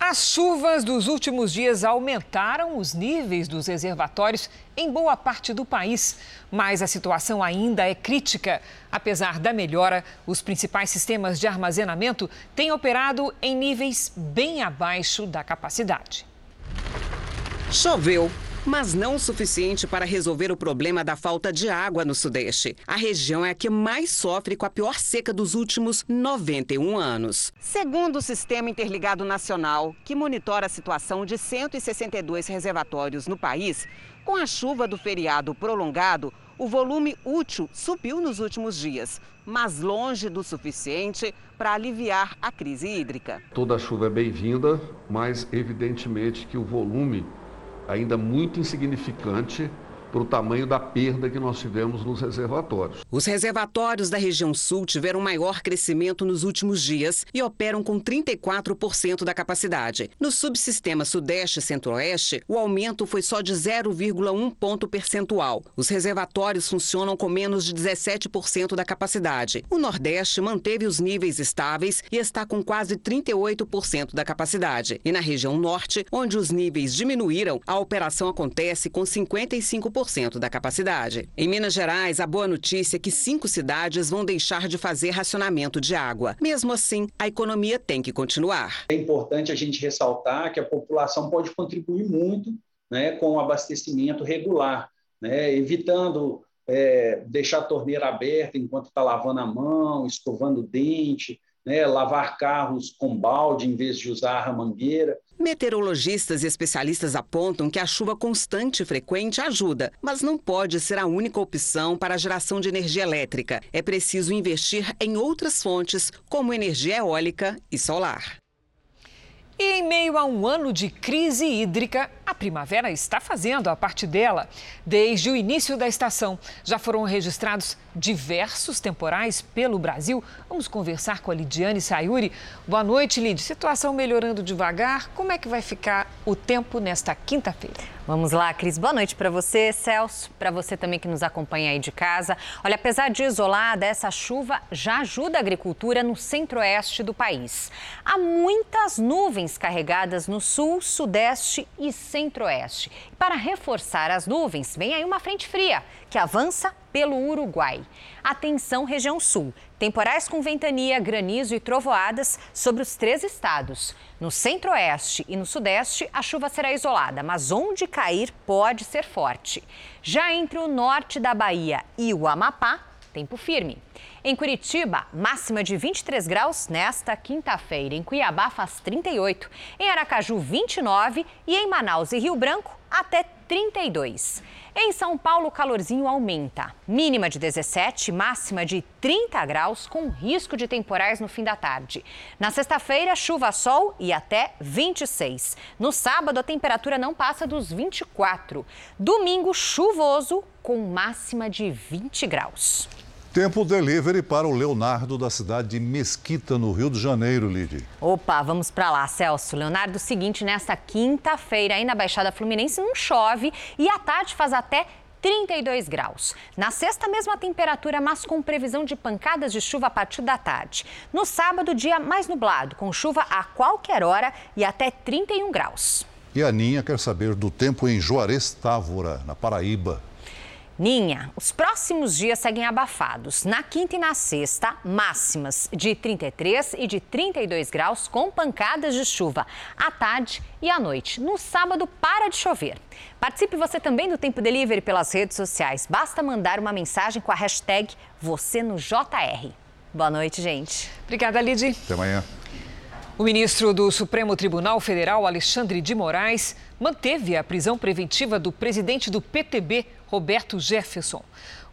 As chuvas dos últimos dias aumentaram os níveis dos reservatórios em boa parte do país, mas a situação ainda é crítica. Apesar da melhora, os principais sistemas de armazenamento têm operado em níveis bem abaixo da capacidade. Choveu mas não o suficiente para resolver o problema da falta de água no Sudeste. A região é a que mais sofre com a pior seca dos últimos 91 anos. Segundo o Sistema Interligado Nacional, que monitora a situação de 162 reservatórios no país, com a chuva do feriado prolongado, o volume útil subiu nos últimos dias, mas longe do suficiente para aliviar a crise hídrica. Toda chuva é bem-vinda, mas evidentemente que o volume ainda muito insignificante para o tamanho da perda que nós tivemos nos reservatórios. Os reservatórios da região sul tiveram maior crescimento nos últimos dias e operam com 34% da capacidade. No subsistema Sudeste e Centro-Oeste, o aumento foi só de 0,1 ponto percentual. Os reservatórios funcionam com menos de 17% da capacidade. O Nordeste manteve os níveis estáveis e está com quase 38% da capacidade. E na região Norte, onde os níveis diminuíram, a operação acontece com 55% da capacidade. Em Minas Gerais, a boa notícia é que cinco cidades vão deixar de fazer racionamento de água. Mesmo assim, a economia tem que continuar. É importante a gente ressaltar que a população pode contribuir muito né, com o abastecimento regular, né, evitando é, deixar a torneira aberta enquanto está lavando a mão, escovando o dente, né, lavar carros com balde em vez de usar a mangueira. Meteorologistas e especialistas apontam que a chuva constante e frequente ajuda, mas não pode ser a única opção para a geração de energia elétrica. É preciso investir em outras fontes, como energia eólica e solar. E em meio a um ano de crise hídrica, a primavera está fazendo a parte dela. Desde o início da estação, já foram registrados diversos temporais pelo Brasil. Vamos conversar com a Lidiane Sayuri. Boa noite, Lid. Situação melhorando devagar. Como é que vai ficar o tempo nesta quinta-feira? Vamos lá, Cris. Boa noite para você, Celso, para você também que nos acompanha aí de casa. Olha, apesar de isolada, essa chuva já ajuda a agricultura no centro-oeste do país. Há muitas nuvens carregadas no sul, sudeste e centro-oeste. Para reforçar as nuvens, vem aí uma frente fria que avança pelo Uruguai. Atenção, região sul. Temporais com ventania, granizo e trovoadas sobre os três estados. No centro-oeste e no sudeste, a chuva será isolada, mas onde cair pode ser forte. Já entre o norte da Bahia e o Amapá, tempo firme. Em Curitiba, máxima de 23 graus nesta quinta-feira. Em Cuiabá, faz 38. Em Aracaju, 29. E em Manaus e Rio Branco, até 32. Em São Paulo, o calorzinho aumenta. Mínima de 17, máxima de 30 graus, com risco de temporais no fim da tarde. Na sexta-feira, chuva, sol e até 26. No sábado, a temperatura não passa dos 24. Domingo, chuvoso, com máxima de 20 graus. Tempo delivery para o Leonardo da cidade de Mesquita, no Rio de Janeiro, Lid. Opa, vamos para lá, Celso. Leonardo, seguinte, nesta quinta-feira aí na Baixada Fluminense não chove e à tarde faz até 32 graus. Na sexta, mesma temperatura, mas com previsão de pancadas de chuva a partir da tarde. No sábado, dia mais nublado, com chuva a qualquer hora e até 31 graus. E a Ninha quer saber do tempo em Juarez Távora, na Paraíba. Ninha, os próximos dias seguem abafados. Na quinta e na sexta, máximas de 33 e de 32 graus, com pancadas de chuva à tarde e à noite. No sábado, para de chover. Participe você também do Tempo Delivery pelas redes sociais. Basta mandar uma mensagem com a hashtag você no JR. Boa noite, gente. Obrigada, Lidy. Até amanhã. O ministro do Supremo Tribunal Federal, Alexandre de Moraes, manteve a prisão preventiva do presidente do PTB, Roberto Jefferson.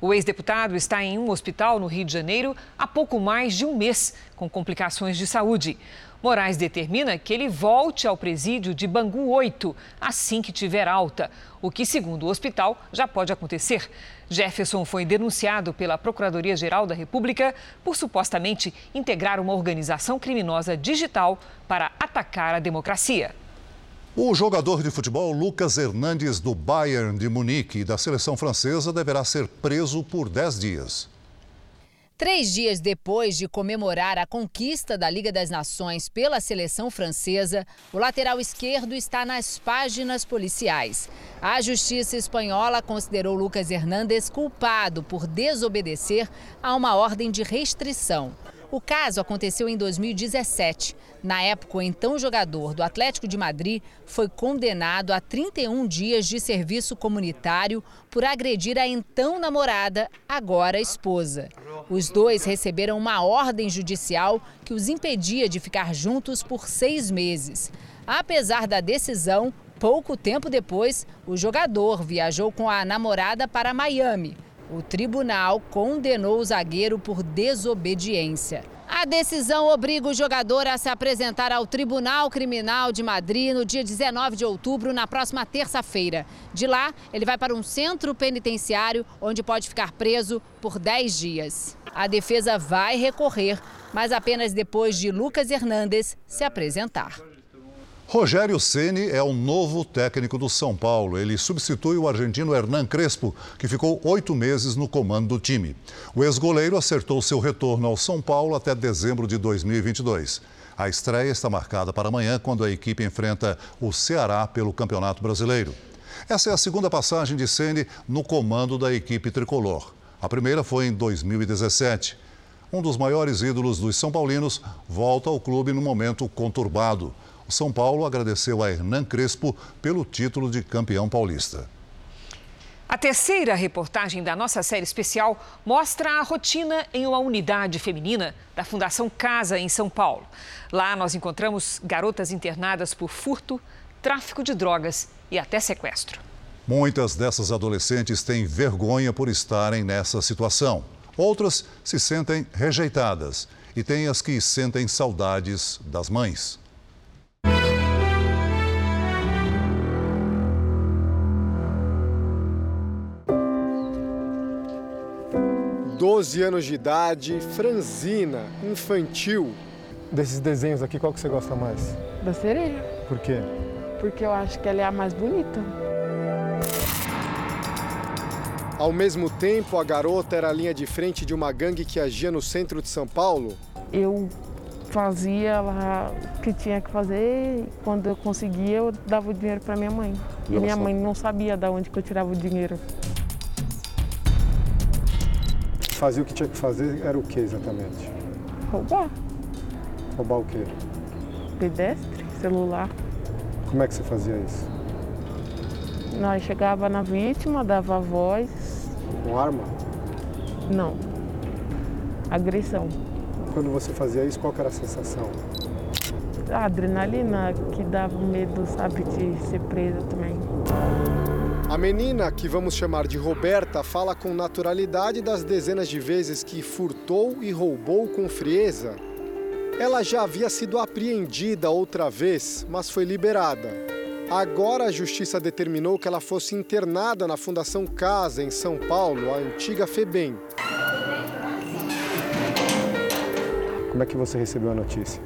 O ex-deputado está em um hospital no Rio de Janeiro há pouco mais de um mês, com complicações de saúde. Moraes determina que ele volte ao presídio de Bangu 8 assim que tiver alta, o que, segundo o hospital, já pode acontecer. Jefferson foi denunciado pela Procuradoria-Geral da República por supostamente integrar uma organização criminosa digital para atacar a democracia. O jogador de futebol Lucas Hernandes, do Bayern de Munique e da seleção francesa, deverá ser preso por 10 dias. Três dias depois de comemorar a conquista da Liga das Nações pela seleção francesa, o lateral esquerdo está nas páginas policiais. A justiça espanhola considerou Lucas Hernandes culpado por desobedecer a uma ordem de restrição. O caso aconteceu em 2017. Na época, o então jogador do Atlético de Madrid foi condenado a 31 dias de serviço comunitário por agredir a então namorada, agora esposa. Os dois receberam uma ordem judicial que os impedia de ficar juntos por seis meses. Apesar da decisão, pouco tempo depois, o jogador viajou com a namorada para Miami. O tribunal condenou o zagueiro por desobediência. A decisão obriga o jogador a se apresentar ao Tribunal Criminal de Madrid no dia 19 de outubro, na próxima terça-feira. De lá, ele vai para um centro penitenciário, onde pode ficar preso por 10 dias. A defesa vai recorrer, mas apenas depois de Lucas Hernandes se apresentar. Rogério Ceni é o novo técnico do São Paulo. Ele substitui o argentino Hernan Crespo, que ficou oito meses no comando do time. O ex-goleiro acertou seu retorno ao São Paulo até dezembro de 2022. A estreia está marcada para amanhã, quando a equipe enfrenta o Ceará pelo Campeonato Brasileiro. Essa é a segunda passagem de Ceni no comando da equipe tricolor. A primeira foi em 2017. Um dos maiores ídolos dos São Paulinos volta ao clube num momento conturbado. O São Paulo agradeceu a Hernan Crespo pelo título de campeão paulista. A terceira reportagem da nossa série especial mostra a rotina em uma unidade feminina da Fundação Casa, em São Paulo. Lá nós encontramos garotas internadas por furto, tráfico de drogas e até sequestro. Muitas dessas adolescentes têm vergonha por estarem nessa situação. Outras se sentem rejeitadas e tem as que sentem saudades das mães. 12 anos de idade, franzina, infantil. Desses desenhos aqui, qual que você gosta mais? Da sereia. Por quê? Porque eu acho que ela é a mais bonita. Ao mesmo tempo, a garota era a linha de frente de uma gangue que agia no centro de São Paulo. Eu fazia lá o que tinha que fazer e quando eu conseguia, eu dava o dinheiro para minha mãe. E Nossa. minha mãe não sabia de onde que eu tirava o dinheiro. Fazia o que tinha que fazer, era o que exatamente? Roubar. Roubar o quê? Pedestre, celular. Como é que você fazia isso? Nós chegava na vítima, dava voz. Com arma? Não. Agressão. Quando você fazia isso, qual era a sensação? A adrenalina que dava medo, sabe, de ser presa também. A menina, que vamos chamar de Roberta, fala com naturalidade das dezenas de vezes que furtou e roubou com frieza. Ela já havia sido apreendida outra vez, mas foi liberada. Agora a justiça determinou que ela fosse internada na Fundação Casa, em São Paulo, a antiga FEBEM. Como é que você recebeu a notícia?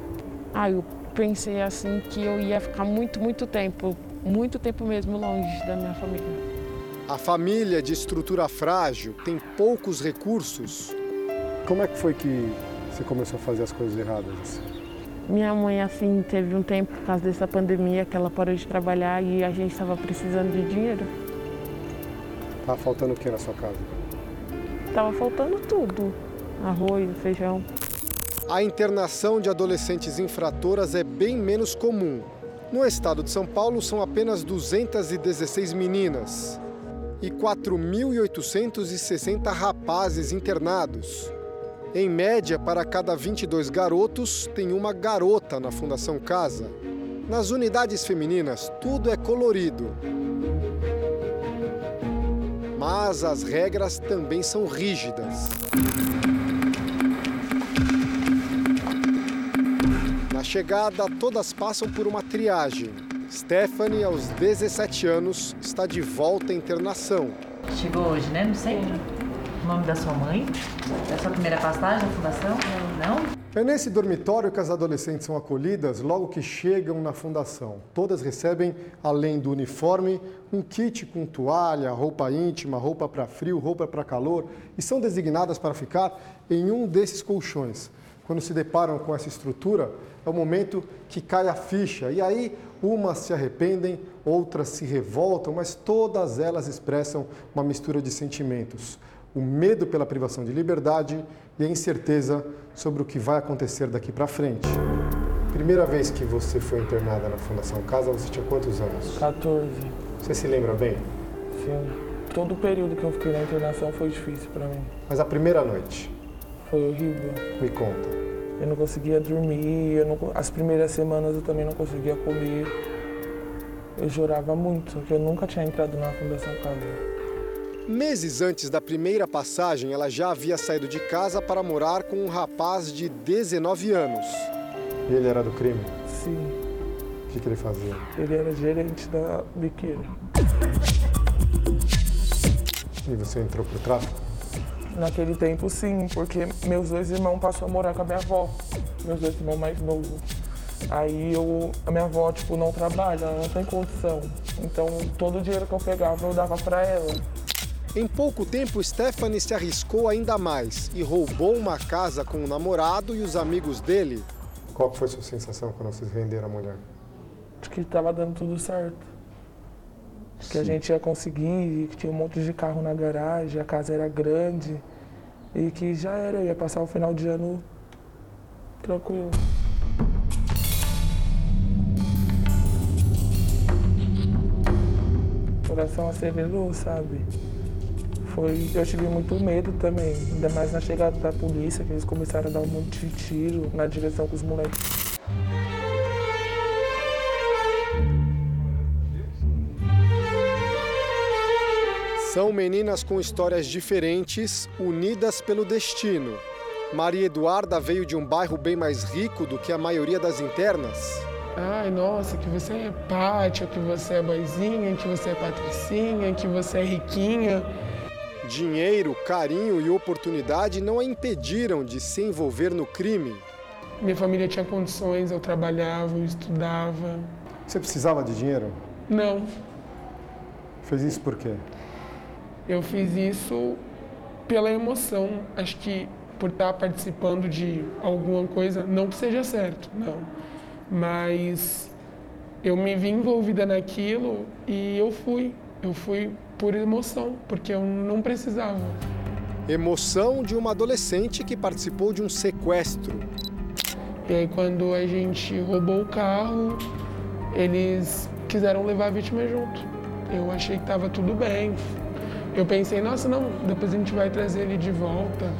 Ah, eu pensei assim que eu ia ficar muito, muito tempo, muito tempo mesmo longe da minha família. A família de estrutura frágil tem poucos recursos. Como é que foi que você começou a fazer as coisas erradas? Minha mãe, assim, teve um tempo, por causa dessa pandemia, que ela parou de trabalhar e a gente estava precisando de dinheiro. Tá faltando o que na sua casa? Tava faltando tudo. Arroz, feijão. A internação de adolescentes infratoras é bem menos comum. No estado de São Paulo, são apenas 216 meninas e 4.860 rapazes internados. Em média, para cada 22 garotos, tem uma garota na Fundação Casa. Nas unidades femininas, tudo é colorido. Mas as regras também são rígidas. Chegada, todas passam por uma triagem. Stephanie, aos 17 anos, está de volta à internação. Chegou hoje, né, no centro? O nome da sua mãe? É a sua primeira passagem na fundação? Não? É nesse dormitório que as adolescentes são acolhidas logo que chegam na fundação. Todas recebem, além do uniforme, um kit com toalha, roupa íntima, roupa para frio, roupa para calor e são designadas para ficar em um desses colchões. Quando se deparam com essa estrutura, é o momento que cai a ficha. E aí, umas se arrependem, outras se revoltam, mas todas elas expressam uma mistura de sentimentos: o medo pela privação de liberdade e a incerteza sobre o que vai acontecer daqui para frente. Primeira vez que você foi internada na Fundação Casa, você tinha quantos anos? 14. Você se lembra bem? Sim. Todo o período que eu fiquei na internação foi difícil para mim. Mas a primeira noite? Foi horrível. Me conta. Eu não conseguia dormir, eu não, as primeiras semanas eu também não conseguia comer. Eu chorava muito, porque eu nunca tinha entrado na Fundação Casa. Meses antes da primeira passagem, ela já havia saído de casa para morar com um rapaz de 19 anos. E ele era do crime? Sim. O que, que ele fazia? Ele era gerente da biqueira. E você entrou pro tráfico? Naquele tempo, sim, porque meus dois irmãos passaram a morar com a minha avó, meus dois irmãos mais novos. Aí eu, a minha avó, tipo, não trabalha, ela não tem condição. Então, todo o dinheiro que eu pegava, eu dava para ela. Em pouco tempo, Stephanie se arriscou ainda mais e roubou uma casa com o namorado e os amigos dele. Qual foi sua sensação quando vocês venderam a mulher? Acho que estava dando tudo certo. Que a gente ia conseguir, que tinha um monte de carro na garagem, a casa era grande e que já era, eu ia passar o final de ano tranquilo. O coração acelerou, sabe? foi, eu tive muito medo também, ainda mais na chegada da polícia, que eles começaram a dar um monte de tiro na direção dos moleques. São meninas com histórias diferentes, unidas pelo destino. Maria Eduarda veio de um bairro bem mais rico do que a maioria das internas. Ai, nossa, que você é Pátia, que você é boizinha, que você é patricinha, que você é riquinha. Dinheiro, carinho e oportunidade não a impediram de se envolver no crime. Minha família tinha condições, eu trabalhava, eu estudava. Você precisava de dinheiro? Não. Fez isso por quê? Eu fiz isso pela emoção. Acho que por estar participando de alguma coisa, não que seja certo, não. Mas eu me vi envolvida naquilo e eu fui. Eu fui por emoção, porque eu não precisava. Emoção de uma adolescente que participou de um sequestro. E aí, quando a gente roubou o carro, eles quiseram levar a vítima junto. Eu achei que estava tudo bem, eu pensei, nossa, não, depois a gente vai trazer ele de volta.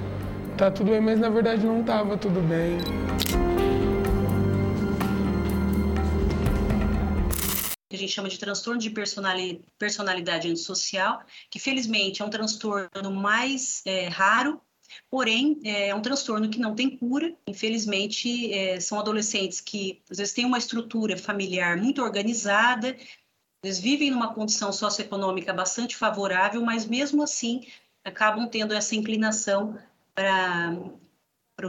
Tá tudo bem, mas na verdade não tava tudo bem. a gente chama de transtorno de personalidade antissocial, que felizmente é um transtorno mais é, raro, porém é um transtorno que não tem cura. Infelizmente, é, são adolescentes que às vezes têm uma estrutura familiar muito organizada, eles vivem numa condição socioeconômica bastante favorável, mas mesmo assim acabam tendo essa inclinação para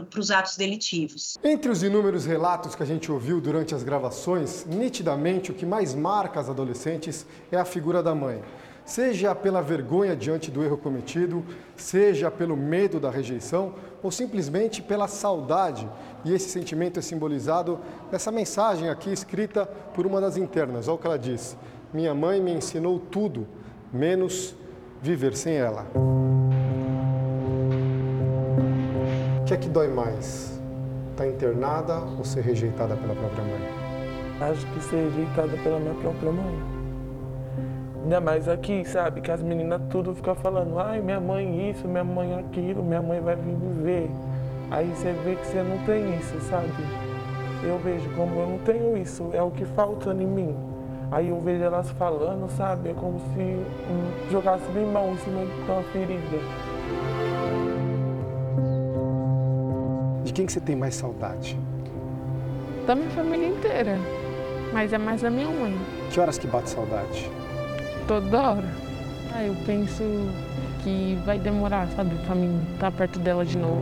para os atos delitivos. Entre os inúmeros relatos que a gente ouviu durante as gravações, nitidamente o que mais marca as adolescentes é a figura da mãe. Seja pela vergonha diante do erro cometido, seja pelo medo da rejeição ou simplesmente pela saudade. E esse sentimento é simbolizado nessa mensagem aqui escrita por uma das internas. Olha o que ela diz. Minha mãe me ensinou tudo, menos viver sem ela. O que é que dói mais? Estar tá internada ou ser rejeitada pela própria mãe? Acho que ser rejeitada pela minha própria mãe. Ainda mais aqui, sabe? Que as meninas tudo ficam falando, ai, minha mãe isso, minha mãe aquilo, minha mãe vai vir me ver. Aí você vê que você não tem isso, sabe? Eu vejo como eu não tenho isso, é o que falta em mim. Aí eu vejo elas falando, sabe? É como se hum, jogasse limão em cima de uma ferida. De quem que você tem mais saudade? Da minha família inteira. Mas é mais da minha mãe. Que horas que bate saudade? Toda hora. Aí eu penso que vai demorar, sabe? Pra mim estar perto dela de novo.